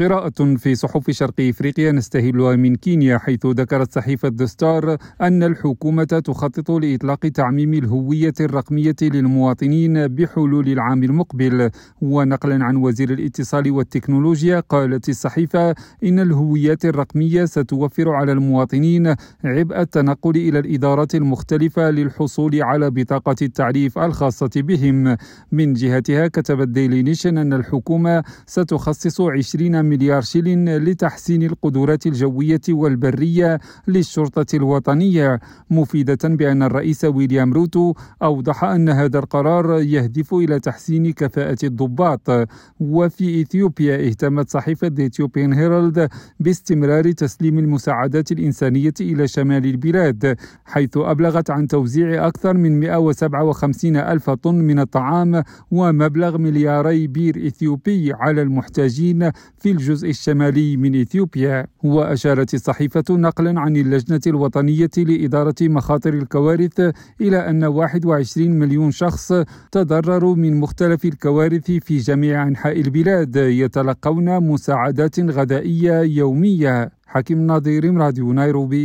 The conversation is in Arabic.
قراءة في صحف شرق إفريقيا نستهلها من كينيا حيث ذكرت صحيفة دستار أن الحكومة تخطط لإطلاق تعميم الهوية الرقمية للمواطنين بحلول العام المقبل. ونقلا عن وزير الاتصال والتكنولوجيا قالت الصحيفة إن الهويات الرقمية ستوفر على المواطنين عبء التنقل إلى الإدارات المختلفة للحصول على بطاقة التعريف الخاصة بهم. من جهتها كتبت Daily Nation أن الحكومة ستخصص 20 مليار شيلين لتحسين القدرات الجوية والبرية للشرطة الوطنية مفيدة بأن الرئيس ويليام روتو أوضح أن هذا القرار يهدف إلى تحسين كفاءة الضباط. وفي إثيوبيا اهتمت صحيفة Ethiopian Herald باستمرار تسليم المساعدات الإنسانية إلى شمال البلاد حيث أبلغت عن توزيع أكثر من 157 ألف طن من الطعام ومبلغ ملياري بير إثيوبي على المحتاجين في الجزء الشمالي من إثيوبيا وأشارت الصحيفة نقلا عن اللجنة الوطنية لإدارة مخاطر الكوارث إلى أن 21 مليون شخص تضرروا من مختلف الكوارث في جميع أنحاء البلاد يتلقون مساعدات غذائية يومية. حكيم ناظر راديو نيروبي.